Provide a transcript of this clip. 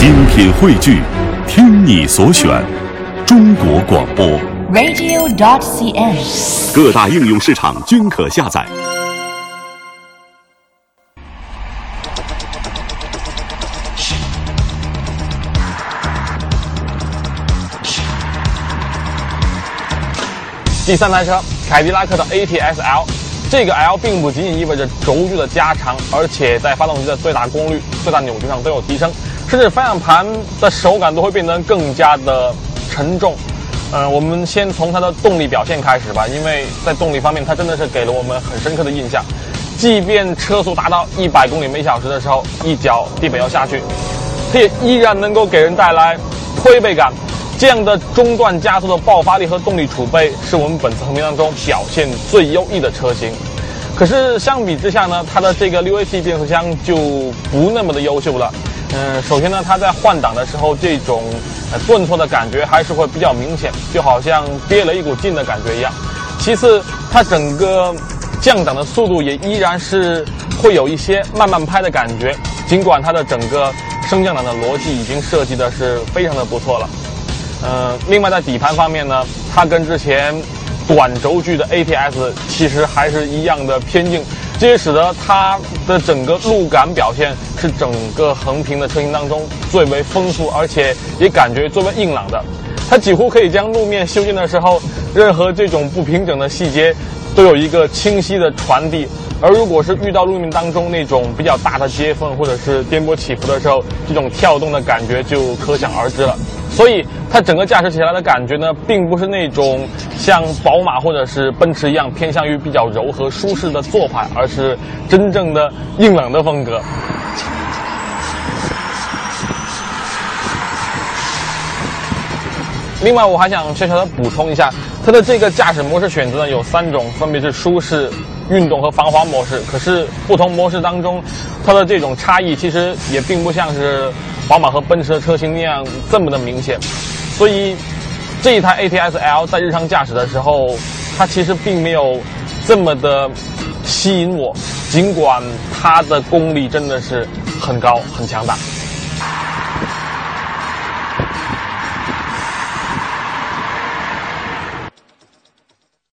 精品汇聚，听你所选，中国广播。radio.dot.cn，。各大应用市场均可下载。第三台车，凯迪拉克的 ATS L，这个 L 并不仅仅意味着轴距的加长，而且在发动机的最大功率、最大扭矩上都有提升，甚至方向盘的手感都会变得更加的沉重。呃，我们先从它的动力表现开始吧，因为在动力方面，它真的是给了我们很深刻的印象。即便车速达到一百公里每小时的时候，一脚地板油下去，它也依然能够给人带来推背感。这样的中段加速的爆发力和动力储备，是我们本次横评当中表现最优异的车型。可是相比之下呢，它的这个六 AT 变速箱就不那么的优秀了。嗯，首先呢，它在换挡的时候，这种顿挫的感觉还是会比较明显，就好像憋了一股劲的感觉一样。其次，它整个降档的速度也依然是会有一些慢慢拍的感觉，尽管它的整个升降档的逻辑已经设计的是非常的不错了。呃，另外在底盘方面呢，它跟之前短轴距的 ATS 其实还是一样的偏硬，这也使得它的整个路感表现是整个横屏的车型当中最为丰富，而且也感觉最为硬朗的。它几乎可以将路面修建的时候，任何这种不平整的细节都有一个清晰的传递。而如果是遇到路面当中那种比较大的接缝或者是颠簸起伏的时候，这种跳动的感觉就可想而知了。所以它整个驾驶起来的感觉呢，并不是那种像宝马或者是奔驰一样偏向于比较柔和舒适的做法，而是真正的硬朗的风格。另外，我还想小小的补充一下，它的这个驾驶模式选择呢有三种，分别是舒适、运动和防滑模式。可是不同模式当中，它的这种差异其实也并不像是宝马和奔驰的车型那样这么的明显。所以这一台 ATS L 在日常驾驶的时候，它其实并没有这么的吸引我，尽管它的功力真的是很高很强大。